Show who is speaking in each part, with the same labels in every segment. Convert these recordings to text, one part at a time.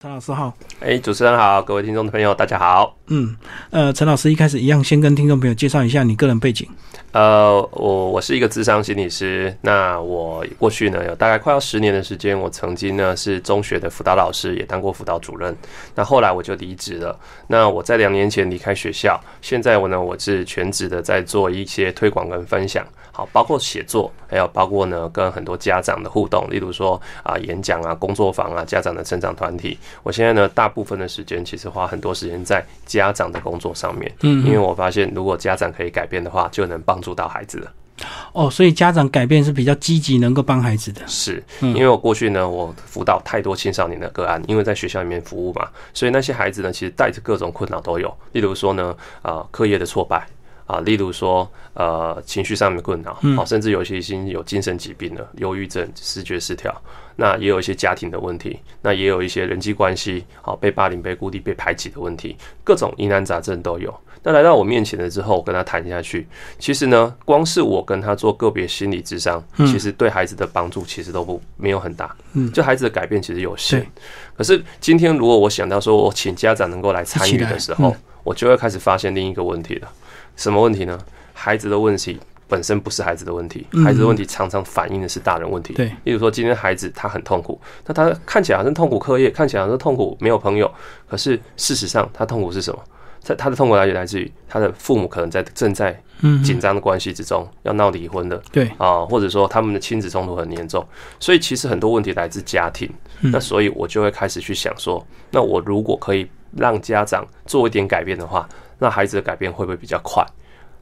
Speaker 1: 陈老师好，
Speaker 2: 哎，主持人好，各位听众的朋友，大家好。
Speaker 1: 嗯，呃，陈老师一开始一样，先跟听众朋友介绍一下你个人背景。
Speaker 2: 呃，我我是一个智商心理师。那我过去呢有大概快要十年的时间，我曾经呢是中学的辅导老师，也当过辅导主任。那后来我就离职了。那我在两年前离开学校，现在我呢我是全职的在做一些推广跟分享，好，包括写作，还有包括呢跟很多家长的互动，例如说啊演讲啊、工作坊啊、家长的成长团体。我现在呢大部分的时间其实花很多时间在家长的工作上面，嗯，因为我发现如果家长可以改变的话，就能帮助。到孩子了，
Speaker 1: 哦，所以家长改变是比较积极，能够帮孩子的。
Speaker 2: 是，因为我过去呢，我辅导太多青少年的个案，因为在学校里面服务嘛，所以那些孩子呢，其实带着各种困扰都有。例如说呢，啊，课业的挫败啊，例如说，呃，情绪上面困扰，啊，甚至有些已经有精神疾病了，忧郁症、视觉失调，那也有一些家庭的问题，那也有一些人际关系，好，被霸凌、被孤立、被排挤的问题，各种疑难杂症都有。那来到我面前了之后，我跟他谈下去，其实呢，光是我跟他做个别心理智商，其实对孩子的帮助其实都不没有很大，嗯，就孩子的改变其实有限。可是今天如果我想到说我请家长能够来参与的时候，我就会开始发现另一个问题了。什么问题呢？孩子的问题本身不是孩子的问题，孩子的问题常常反映的是大人问题。
Speaker 1: 对，
Speaker 2: 例如说今天孩子他很痛苦，那他看起来好像痛苦课业，看起来好像痛苦没有朋友，可是事实上他痛苦是什么？在他的痛苦来源来自于他的父母可能在正在紧张的关系之中要闹离婚的，
Speaker 1: 对
Speaker 2: 啊，或者说他们的亲子冲突很严重，所以其实很多问题来自家庭。那所以我就会开始去想说，那我如果可以让家长做一点改变的话，那孩子的改变会不会比较快？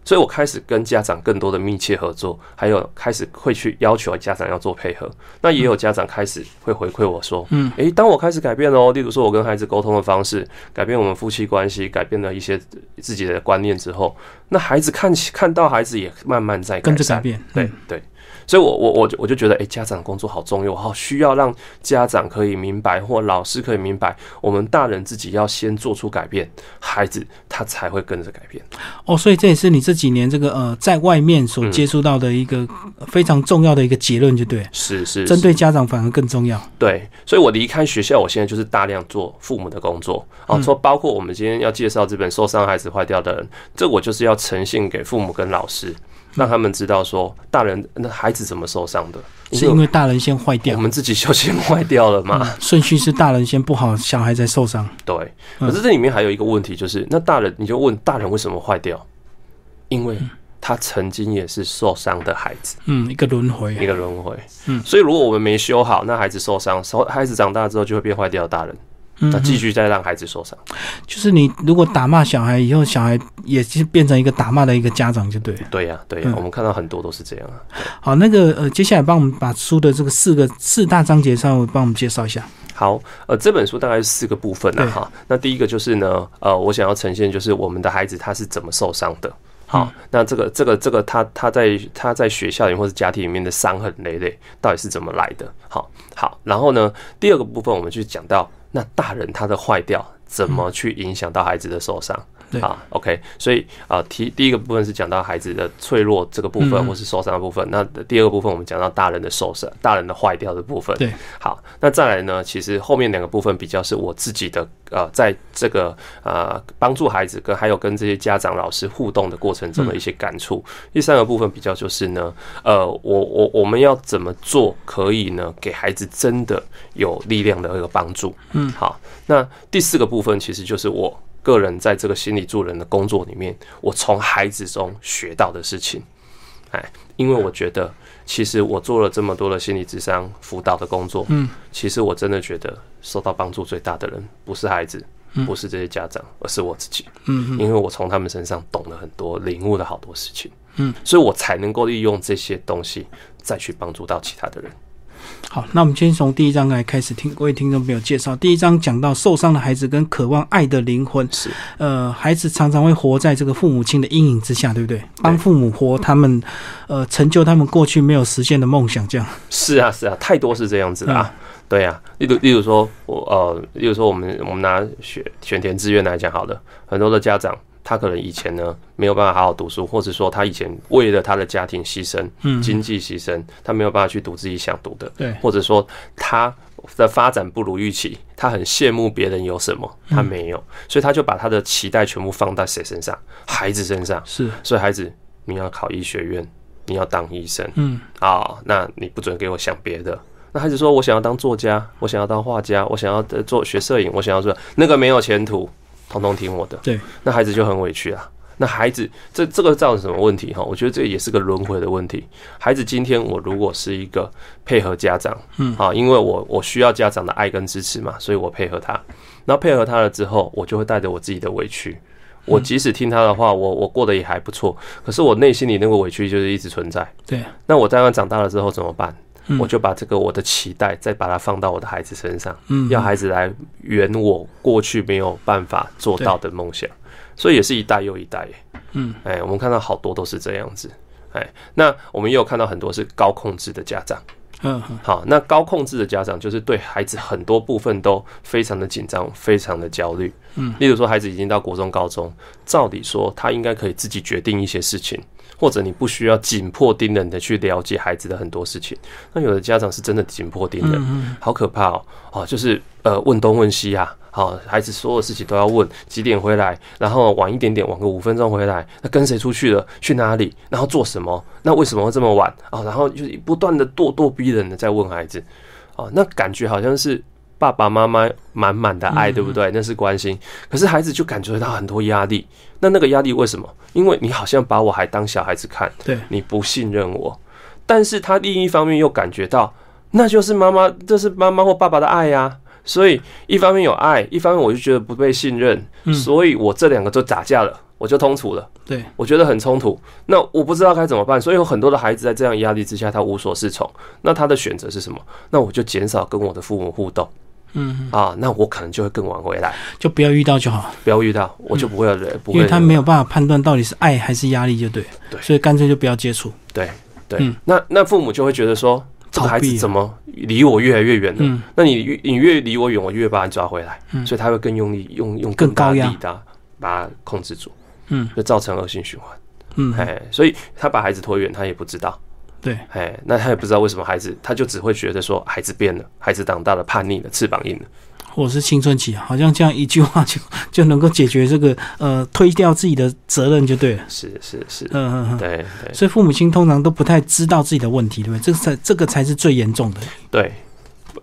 Speaker 2: 所以我开始跟家长更多的密切合作，还有开始会去要求家长要做配合。那也有家长开始会回馈我说：“嗯，诶，当我开始改变哦，例如说我跟孩子沟通的方式，改变我们夫妻关系，改变了一些自己的观念之后，那孩子看起看到孩子也慢慢在
Speaker 1: 跟着改变。”
Speaker 2: 对对。所以，我我我我就觉得，哎，家长工作好重要，好需要让家长可以明白，或老师可以明白，我们大人自己要先做出改变，孩子他才会跟着改变。
Speaker 1: 哦，所以这也是你这几年这个呃，在外面所接触到的一个非常重要的一个结论，就对。
Speaker 2: 是是。
Speaker 1: 针对家长反而更重要。
Speaker 2: 对，所以我离开学校，我现在就是大量做父母的工作啊，说包括我们今天要介绍这本《受伤孩子坏掉的人》，这我就是要呈现给父母跟老师。让他们知道说，大人那孩子怎么受伤的，
Speaker 1: 是因为大人先坏掉，
Speaker 2: 我们自己就先坏掉了嘛。
Speaker 1: 顺序是大人先不好，小孩才受伤。
Speaker 2: 对，可是这里面还有一个问题，就是那大人你就问大人为什么坏掉？因为他曾经也是受伤的孩子。
Speaker 1: 嗯，一个轮回，
Speaker 2: 一个轮回。嗯，所以如果我们没修好，那孩子受伤，孩子长大之后就会变坏掉的大人。那继续再让孩子受伤，
Speaker 1: 就是你如果打骂小孩，以后小孩也是变成一个打骂的一个家长，就对。
Speaker 2: 对呀，对呀，我们看到很多都是这样啊。
Speaker 1: 好，那个呃，接下来帮我们把书的这个四个四大章节稍微帮我们介绍一下。
Speaker 2: 好，呃，这本书大概是四个部分呢，哈。那第一个就是呢，呃，我想要呈现就是我们的孩子他是怎么受伤的。好，那这个这个这个他他在他在学校里或者家庭里面的伤痕累累到底是怎么来的？好，好，然后呢，第二个部分我们就讲到。那大人他的坏掉，怎么去影响到孩子的受伤？啊，OK，所以啊，提第一个部分是讲到孩子的脆弱这个部分，或是受伤的部分。那第二个部分我们讲到大人的受伤，大人的坏掉的部分。
Speaker 1: 对，
Speaker 2: 好，那再来呢？其实后面两个部分比较是我自己的呃，在这个呃帮助孩子跟还有跟这些家长老师互动的过程中的一些感触。第三个部分比较就是呢，呃，我我我们要怎么做可以呢，给孩子真的有力量的一个帮助？嗯，好，那第四个部分其实就是我。个人在这个心理助人的工作里面，我从孩子中学到的事情，哎，因为我觉得，其实我做了这么多的心理智商辅导的工作，嗯，其实我真的觉得受到帮助最大的人不是孩子，不是这些家长，而是我自己，嗯，因为我从他们身上懂了很多，领悟了好多事情，嗯，所以我才能够利用这些东西再去帮助到其他的人。
Speaker 1: 好，那我们先从第一章来开始听各位听众朋友介绍。第一章讲到受伤的孩子跟渴望爱的灵魂，
Speaker 2: 是
Speaker 1: 呃，孩子常常会活在这个父母亲的阴影之下，对不对？帮父母活他们，呃，成就他们过去没有实现的梦想，这样。
Speaker 2: 是啊，是啊，太多是这样子的啊。对呀，例如例如说，我呃，例如说我们我们拿选选填志愿来讲，好了，很多的家长。他可能以前呢没有办法好好读书，或者说他以前为了他的家庭牺牲，
Speaker 1: 嗯。
Speaker 2: 经济牺牲，他没有办法去读自己想读的，
Speaker 1: 对。
Speaker 2: 或者说他的发展不如预期，他很羡慕别人有什么，他没有，所以他就把他的期待全部放在谁身上？孩子身上。
Speaker 1: 是，
Speaker 2: 所以孩子，你要考医学院，你要当医生。
Speaker 1: 嗯。
Speaker 2: 啊、那你不准给我想别的。那孩子说：“我想要当作家，我想要当画家，我想要呃做学摄影，我想要做那个没有前途，统统听我的。”
Speaker 1: 对，
Speaker 2: 那孩子就很委屈啊。那孩子这这个造成什么问题哈？我觉得这也是个轮回的问题。孩子今天我如果是一个配合家长，
Speaker 1: 嗯
Speaker 2: 啊，因为我我需要家长的爱跟支持嘛，所以我配合他。然后配合他了之后，我就会带着我自己的委屈。我即使听他的话，我我过得也还不错，可是我内心里那个委屈就是一直存在。
Speaker 1: 对，
Speaker 2: 那我当然长大了之后怎么办？
Speaker 1: 嗯
Speaker 2: 我就把这个我的期待再把它放到我的孩子身上，
Speaker 1: 嗯
Speaker 2: 要孩子来圆我过去没有办法做到的梦想，所以也是一代又一代耶。
Speaker 1: 嗯，
Speaker 2: 哎，我们看到好多都是这样子。哎，那我们也有看到很多是高控制的家长。好，那高控制的家长就是对孩子很多部分都非常的紧张，非常的焦虑。
Speaker 1: 嗯，
Speaker 2: 例如说孩子已经到国中、高中，照理说他应该可以自己决定一些事情，或者你不需要紧迫盯人的去了解孩子的很多事情。那有的家长是真的紧迫盯人，
Speaker 1: 嗯
Speaker 2: 好可怕哦！哦，就是呃问东问西啊，好、孩子所有事情都要问几点回来，然后晚一点点，晚个五分钟回来，那跟谁出去了，去哪里，然后做什么，那为什么会这么晚？啊、然后就是不断的咄咄逼人的在问孩子，哦，那感觉好像是爸爸妈妈满满的爱，对不对？那是关心，可是孩子就感觉到很多压力。那那个压力为什么？因为你好像把我还当小孩子看，
Speaker 1: 对，
Speaker 2: 你不信任我，但是他另一方面又感觉到，那就是妈妈，这是妈妈或爸爸的爱呀、所以一方面有爱，一方面我就觉得不被信任，
Speaker 1: 嗯。
Speaker 2: 所以我这两个就打架了，我就冲突了。
Speaker 1: 对，
Speaker 2: 我觉得很冲突，那我不知道该怎么办，所以有很多的孩子在这样压力之下，他无所适从。那他的选择是什么？那我就减少跟我的父母互动。
Speaker 1: 嗯，
Speaker 2: 啊，那我可能就会更晚回来，
Speaker 1: 就不要遇到就好，
Speaker 2: 不要遇到，我就不会有人，不会
Speaker 1: 因为他没有办法判断到底是爱还是压力，就对，
Speaker 2: 对。
Speaker 1: 所以干脆就不要接触。
Speaker 2: 对对，
Speaker 1: 嗯。
Speaker 2: 那那父母就会觉得说，这个孩子怎么离我越来越远了？
Speaker 1: 嗯
Speaker 2: 那你越你越离我远，我越把你抓回来，
Speaker 1: 嗯
Speaker 2: 所以他会更用力，用用
Speaker 1: 更
Speaker 2: 更大力的把它控制住，
Speaker 1: 嗯
Speaker 2: 就造成恶性循环。
Speaker 1: 嗯，
Speaker 2: 哎，所以他把孩子拖远，他也不知道。
Speaker 1: 对，
Speaker 2: 哎，那他也不知道为什么孩子，他就只会觉得说孩子变了，孩子长大了，叛逆了，翅膀硬了。
Speaker 1: 或者是青春期，好像这样一句话就就能够解决这个呃推掉自己的责任就对了。
Speaker 2: 是是是，
Speaker 1: 嗯嗯嗯。
Speaker 2: 对对
Speaker 1: 所以父母亲通常都不太知道自己的问题，对不对？这个才这个才是最严重的。
Speaker 2: 对。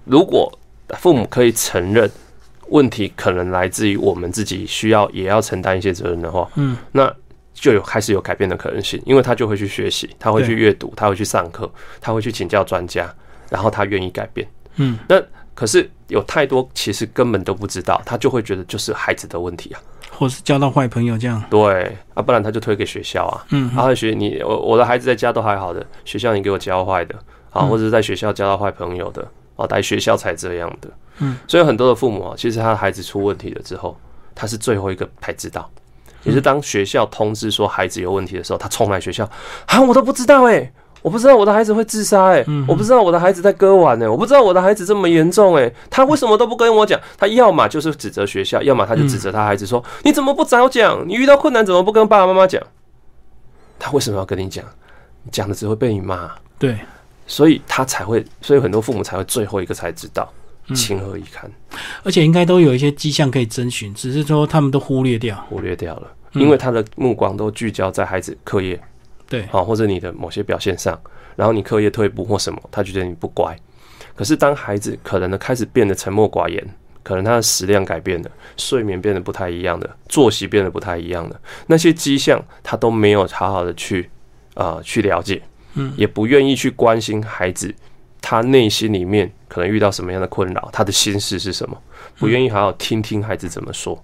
Speaker 2: 如果父母可以承认问题可能来自于我们自己，需要也要承担一些责任的话，
Speaker 1: 嗯，
Speaker 2: 那就有开始有改变的可能性，因为他就会去学习，他会去阅读，他会去上课，他会去请教专家，然后他愿意改变。
Speaker 1: 嗯，
Speaker 2: 那可是有太多其实根本都不知道，他就会觉得就是孩子的问题啊，
Speaker 1: 或是交到坏朋友这样。
Speaker 2: 对啊，不然他就推给学校啊，
Speaker 1: 嗯
Speaker 2: 然后学你我我的孩子在家都还好的，学校你给我教坏的啊，
Speaker 1: 嗯。
Speaker 2: 或者是在学校交到坏朋友的哦，来学校才这样的，
Speaker 1: 嗯，
Speaker 2: 所以很多的父母啊，其实他的孩子出问题了之后，他是最后一个才知道，也是当学校通知说孩子有问题的时候，他冲来学校啊，我都不知道哎、我不知道我的孩子会自杀哎、
Speaker 1: 嗯
Speaker 2: 我不知道我的孩子在割腕哎、我不知道我的孩子这么严重哎、他为什么都不跟我讲？他要么就是指责学校，要么他就指责他孩子说：“你怎么不早讲？你遇到困难怎么不跟爸爸妈妈讲？”他为什么要跟你讲？讲的只会被你骂，
Speaker 1: 对，
Speaker 2: 所以他才会，所以很多父母才会最后一个才知道，
Speaker 1: 嗯
Speaker 2: 情何以堪，
Speaker 1: 而且应该都有一些迹象可以征询，只是说他们都忽略掉。
Speaker 2: 忽略掉了，
Speaker 1: 嗯。
Speaker 2: 因为他的目光都聚焦在孩子课业
Speaker 1: 对，
Speaker 2: 啊，或者你的某些表现上，然后你课业退步或什么，他觉得你不乖。可是当孩子可能呢开始变得沉默寡言，可能他的食量改变了，睡眠变得不太一样的，作息变得不太一样了，那些迹象他都没有好好的去啊、去了解，
Speaker 1: 嗯，
Speaker 2: 也不愿意去关心孩子他内心里面可能遇到什么样的困扰，他的心事是什么，不愿意好好听听孩子怎么说，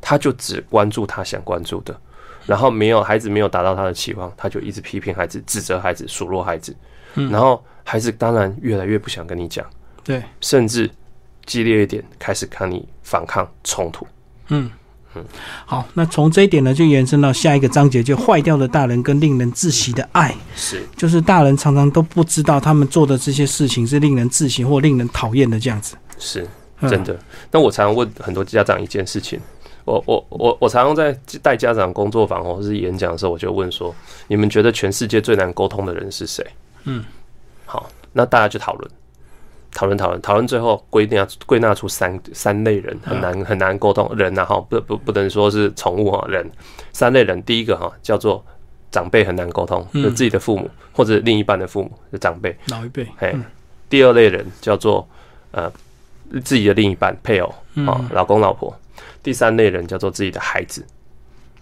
Speaker 2: 他就只关注他想关注的。然后没有孩子没有达到他的期望，他就一直批评孩子、指责孩子、数落孩子，
Speaker 1: 嗯
Speaker 2: 然后孩子当然越来越不想跟你讲，
Speaker 1: 对，
Speaker 2: 甚至激烈一点，开始看你反抗冲突。
Speaker 1: 嗯。好，那从这一点呢，就延伸到下一个章节，就坏掉的大人跟令人窒息的爱。
Speaker 2: 是
Speaker 1: 就是大人常常都不知道他们做的这些事情是令人窒息或令人讨厌的这样子。
Speaker 2: 是，
Speaker 1: 嗯
Speaker 2: 真的。那我常常问很多家长一件事情，我我我我常常在带家长工作坊或是演讲的时候，我就问说：你们觉得全世界最难沟通的人是谁？
Speaker 1: 嗯，
Speaker 2: 好，那大家就讨论，讨论讨论讨论，最后归纳归纳出三三类人很难很难沟通人呐哈，不不不能说是宠物哈人，三类人，第一个哈叫做长辈很难沟通，就自己的父母或者另一半的父母的长辈，
Speaker 1: 老一辈，
Speaker 2: 嘿，第二类人叫做呃自己的另一半配偶啊老公老婆，第三类人叫做自己的孩子。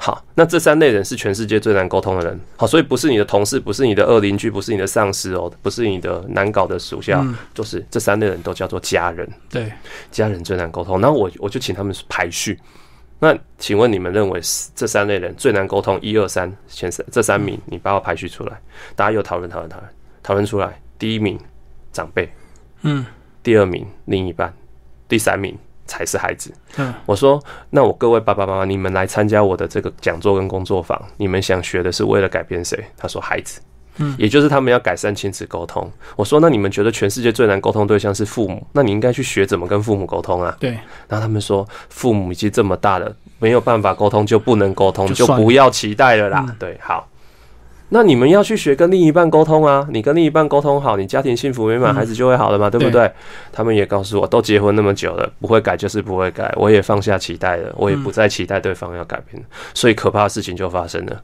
Speaker 2: 好，那这三类人是全世界最难沟通的人。好，所以不是你的同事，不是你的恶邻居，不是你的上司哦，不是你的难搞的属下，就是这三类人都叫做家人。
Speaker 1: 对，
Speaker 2: 家人最难沟通。然后我我就请他们排序。那请问你们认为这三类人最难沟通？一二三，前三这三名，你把我排序出来。大家又讨论讨论讨论，讨论出来，第一名长辈，
Speaker 1: 嗯，
Speaker 2: 第二名另一半，第三名。才是孩子。
Speaker 1: 嗯，
Speaker 2: 我说，那我各位爸爸妈妈，你们来参加我的这个讲座跟工作坊，你们想学的是为了改变谁？他说孩子，
Speaker 1: 嗯，
Speaker 2: 也就是他们要改善亲子沟通。我说，那你们觉得全世界最难沟通对象是父母？那你应该去学怎么跟父母沟通啊？
Speaker 1: 对。
Speaker 2: 然后他们说，父母已经这么大了，没有办法沟通就不能沟通，
Speaker 1: 就
Speaker 2: 就不要期待了啦。对，好。那你们要去学跟另一半沟通啊！你跟另一半沟通好，你家庭幸福美满，孩子就会好了嘛，对不对？他们也告诉我，都结婚那么久了，不会改就是不会改，我也放下期待了，我也不再期待对方要改变。所以可怕的事情就发生了。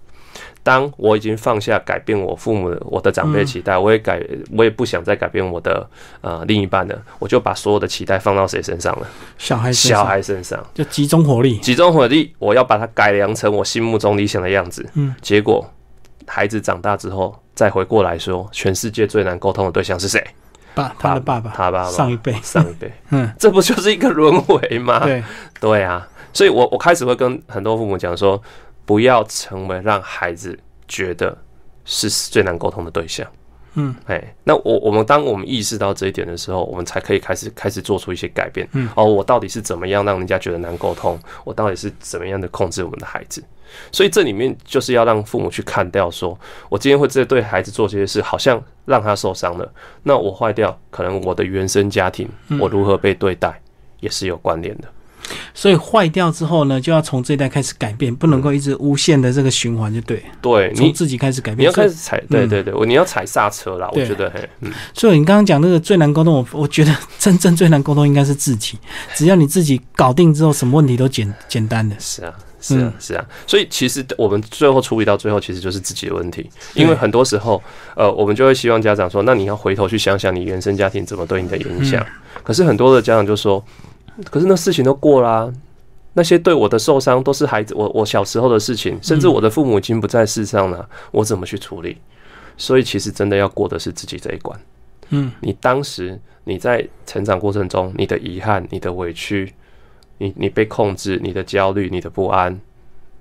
Speaker 2: 当我已经放下改变我父母、我的长辈期待，我也改，我也不想再改变我的呃另一半了，我就把所有的期待放到谁身上了？
Speaker 1: 小孩，
Speaker 2: 小孩身上，
Speaker 1: 就集中火力，
Speaker 2: 集中火力，我要把它改良成我心目中理想的样子。
Speaker 1: 嗯，
Speaker 2: 结果。孩子长大之后，再回过来说，全世界最难沟通的对象是谁？
Speaker 1: 爸，他的爸爸，
Speaker 2: 他爸爸，
Speaker 1: 上一辈，
Speaker 2: 上一辈，
Speaker 1: 嗯，
Speaker 2: 这不就是一个轮回吗？
Speaker 1: 对，
Speaker 2: 对啊，所以我我开始会跟很多父母讲说，不要成为让孩子觉得是最难沟通的对象。
Speaker 1: 嗯，
Speaker 2: 哎，那我我们当我们意识到这一点的时候，我们才可以开始开始做出一些改变。
Speaker 1: 嗯，
Speaker 2: 哦，我到底是怎么样让人家觉得难沟通？我到底是怎么样的控制我们的孩子？所以这里面就是要让父母去看掉，说我今天会这对孩子做这些事，好像让他受伤了。那我坏掉，可能我的原生家庭，我如何被对待，也是有关联的。
Speaker 1: 所以坏掉之后呢，就要从这一代开始改变，不能够一直无限的这个循环，就对。
Speaker 2: 对，
Speaker 1: 从自己开始改变，
Speaker 2: 你要开始踩，对对对，我你要踩刹车啦。我觉得，嗯。
Speaker 1: 所以你刚刚讲那个最难沟通，我我觉得真正最难沟通应该是自己。只要你自己搞定之后，什么问题都简简单的。
Speaker 2: 是啊，是啊，是啊。所以其实我们最后处理到最后，其实就是自己的问题。因为很多时候，呃，我们就会希望家长说，那你要回头去想想你原生家庭怎么对你的影响。可是很多的家长就说。可是那事情都过啦，那些对我的受伤都是孩子我我小时候的事情，甚至我的父母已经不在世上了，我怎么去处理？所以其实真的要过的是自己这一关。
Speaker 1: 嗯，
Speaker 2: 你当时你在成长过程中，你的遗憾、你的委屈、你你被控制、你的焦虑、你的不安，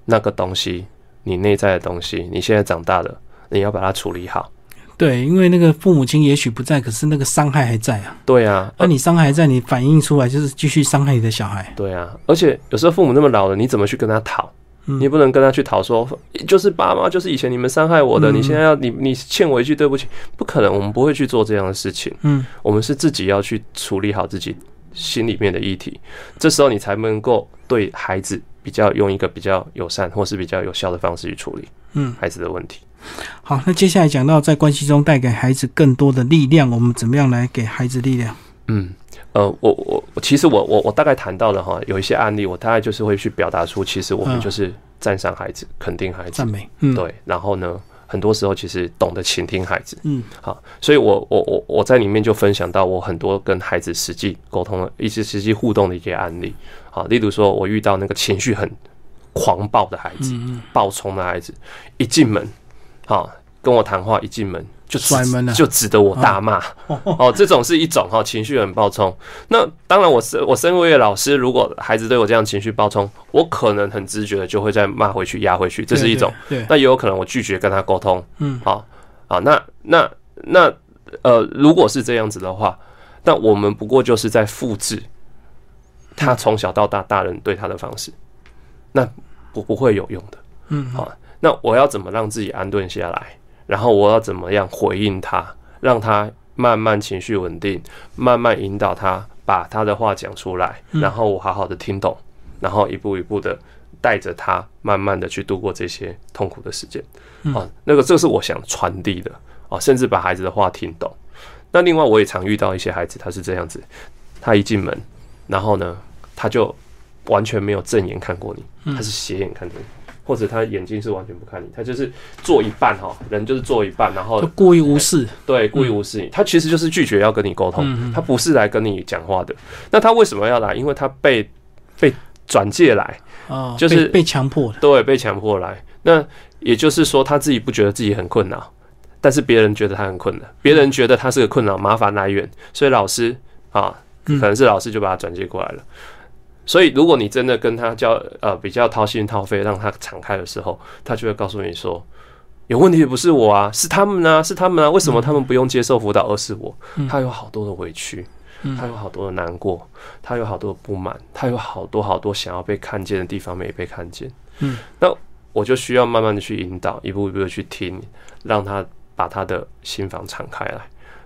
Speaker 2: 那个东西，你内在的东西，你现在长大了，你要把它处理好。
Speaker 1: 对，因为那个父母亲也许不在，可是那个伤害还在啊。
Speaker 2: 对啊，
Speaker 1: 那你伤害还在，你反映出来就是继续伤害你的小孩。
Speaker 2: 对啊，而且有时候父母那么老了，你怎么去跟他讨？你不能跟他去讨说，就是爸妈，就是以前你们伤害我的，你现在要你你欠我一句对不起，不可能，我们不会去做这样的事情。
Speaker 1: 嗯，
Speaker 2: 我们是自己要去处理好自己心里面的议题，这时候你才能够对孩子比较用一个比较友善或是比较有效的方式去处理。
Speaker 1: 嗯，
Speaker 2: 孩子的问题。
Speaker 1: 好，那接下来讲到在关系中带给孩子更多的力量，我们怎么样来给孩子力量？
Speaker 2: 嗯，呃，我我其实我我我大概谈到了哈，有一些案例，我大概就是会去表达出，其实我们就是赞赏孩子，肯定孩子，
Speaker 1: 赞美，嗯，
Speaker 2: 对。然后呢，很多时候其实懂得倾听孩子，
Speaker 1: 嗯，
Speaker 2: 好，所以我我我我在里面就分享到我很多跟孩子实际沟通的、一些实际互动的一些案例，好，例如说我遇到那个情绪很狂暴的孩子，暴冲的孩子，一进门。好，跟我谈话一进门就
Speaker 1: 摔门了，
Speaker 2: 就指得我大骂。哦，这种是一种哈，情绪很暴冲。那当然，我是我身为老师，如果孩子对我这样情绪暴冲，我可能很直觉的就会再骂回去、压回去，这是一种。
Speaker 1: 对，
Speaker 2: 那也有可能我拒绝跟他沟通。
Speaker 1: 嗯，
Speaker 2: 好，好，那那那呃，如果是这样子的话，那我们不过就是在复制他从小到大大人对他的方式，那不不会有用的。
Speaker 1: 嗯，
Speaker 2: 好。那我要怎么让自己安顿下来？然后我要怎么样回应他，让他慢慢情绪稳定，慢慢引导他把他的话讲出来，然后我好好的听懂，然后一步一步的带着他，慢慢的去度过这些痛苦的时间。啊，那个这是我想传递的啊，甚至把孩子的话听懂。那另外我也常遇到一些孩子，他是这样子，他一进门，然后呢，他就完全没有正眼看过你，他是斜眼看着你。或者他眼睛是完全不看你，他就是做一半哈，人就是做一半，然后
Speaker 1: 就故意无视，
Speaker 2: 对，故意无视你。他其实就是拒绝要跟你沟通，他不是来跟你讲话的。那他为什么要来？因为他被被转介来，
Speaker 1: 啊，就是被强迫的，
Speaker 2: 对，被强迫来。那也就是说，他自己不觉得自己很困难，但是别人觉得他很困难，别人觉得他是个困扰麻烦来源，所以老师啊，可能是老师就把他转接过来了。所以，如果你真的跟他交呃比较掏心掏肺，让他敞开的时候，他就会告诉你说，有问题的不是我啊，是他们啊，是他们啊，为什么他们不用接受辅导，而是我？他有好多的委屈，他有好多的难过，他有好多的不满，他有好多好多想要被看见的地方没被看见。嗯，那我就需要慢慢的去引导，一步一步的去听，让他把他的心房敞开来。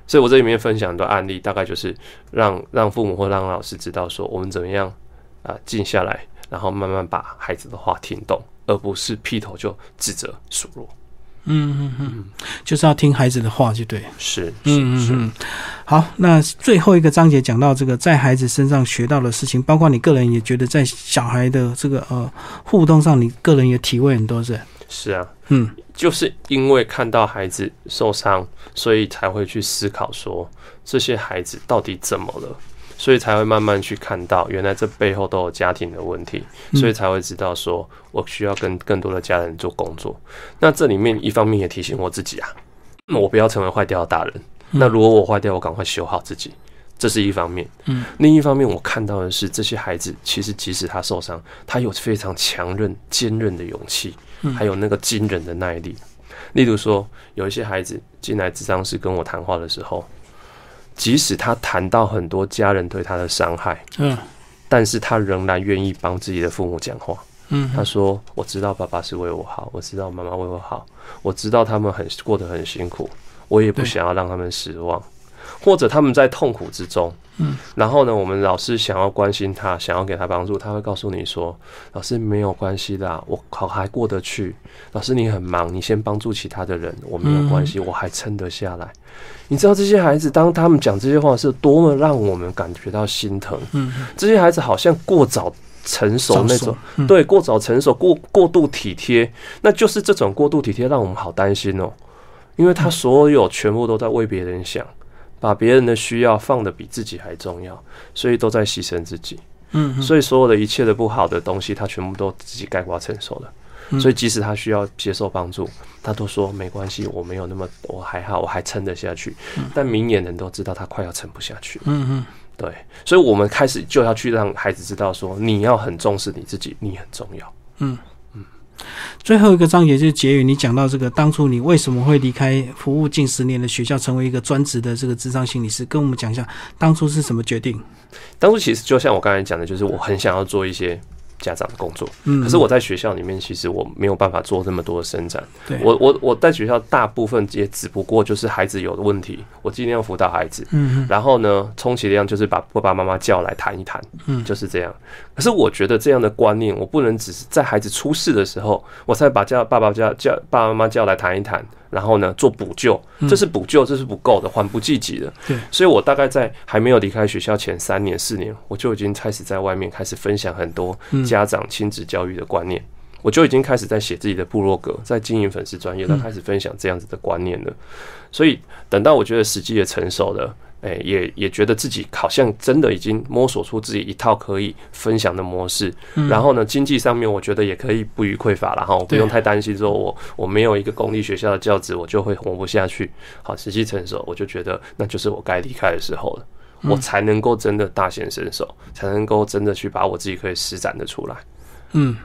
Speaker 2: 所以我这里面分享的案例，大概就是让让父母或让老师知道说，我们怎么样。啊，静下来，然后慢慢把孩子的话听懂，而不是劈头就指责数落。
Speaker 1: 嗯嗯嗯，就是要听孩子的话，就对。
Speaker 2: 是，嗯嗯嗯。
Speaker 1: 好，那最后一个章节讲到这个，在孩子身上学到的事情，包括你个人也觉得在小孩的这个呃互动上，你个人也体会很多，是。
Speaker 2: 是啊，嗯，就是因为看到孩子受伤，所以才会去思考说，这些孩子到底怎么了。所以才会慢慢去看到，原来这背后都有家庭的问题，所以才会知道说，我需要跟更多的家人做工作。那这里面一方面也提醒我自己啊，我不要成为坏掉的大人。那如果我坏掉，我赶快修好自己，这是一方面。嗯，另一方面我看到的是，这些孩子其实即使他受伤，他有非常强韧、坚韧的勇气，还有那个惊人的耐力。例如说，有一些孩子进来智商室跟我谈话的时候。即使他谈到很多家人对他的伤害，嗯，但是他仍然愿意帮自己的父母讲话。嗯，他说：“我知道爸爸是为我好，我知道妈妈为我好，我知道他们很过得很辛苦，我也不想要让他们失望。”或者他们在痛苦之中，嗯，然后呢，我们老师想要关心他，想要给他帮助，他会告诉你说：“老师没有关系的，我好还过得去。老师你很忙，你先帮助其他的人，我没有关系，我还撑得下来。”你知道这些孩子当他们讲这些话是多么让我们感觉到心疼。嗯，这些孩子好像过早成熟那种，对，过早成熟，过过度体贴，那就是这种过度体贴让我们好担心哦，因为他所有全部都在为别人想。把别人的需要放的比自己还重要，所以都在牺牲自己。嗯，所以所有的一切的不好的东西，他全部都自己盖瓜承受了。所以即使他需要接受帮助，他都说没关系，我没有那么，我还好，我还撑得下去。但明眼人都知道他快要撑不下去。嗯嗯，对，所以我们开始就要去让孩子知道说，你要很重视你自己，你很重要。嗯。
Speaker 1: 最后一个章节就是结语，你讲到这个当初你为什么会离开服务近十年的学校，成为一个专职的这个智商心理师，跟我们讲一下当初是什么决定？
Speaker 2: 当初其实就像我刚才讲的，就是我很想要做一些。家长的工作，嗯，可是我在学校里面，其实我没有办法做那么多的伸展。对，我我我在学校大部分也只不过就是孩子有的问题，我尽量辅导孩子，嗯，然后呢，充其量就是把爸爸妈妈叫来谈一谈，嗯，就是这样。可是我觉得这样的观念，我不能只是在孩子出事的时候，我才把叫爸爸叫叫爸爸妈妈叫来谈一谈。然后呢，做补救，这是补救，这是不够的，还不积极的。对，所以我大概在还没有离开学校前三年、四年，我就已经开始在外面开始分享很多家长亲子教育的观念，我就已经开始在写自己的部落格，在经营粉丝专业，他开始分享这样子的观念了。所以等到我觉得时机也成熟了。哎，也也觉得自己好像真的已经摸索出自己一套可以分享的模式，然后呢，经济上面我觉得也可以不予匮乏了哈，不用太担心说我我没有一个公立学校的教职，我就会活不下去。好，时机成熟，我就觉得那就是我该离开的时候了，我才能够真的大显身手，才能够真的去把我自己可以施展的出来。
Speaker 1: 嗯，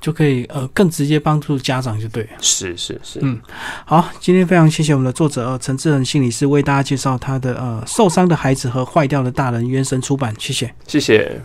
Speaker 1: 就可以呃更直接帮助家长就对。
Speaker 2: 是是是。
Speaker 1: 嗯，好，今天非常谢谢我们的作者陈志恒心理师为大家介绍他的呃受伤的孩子和坏掉的大人原神出版，谢谢，
Speaker 2: 谢谢。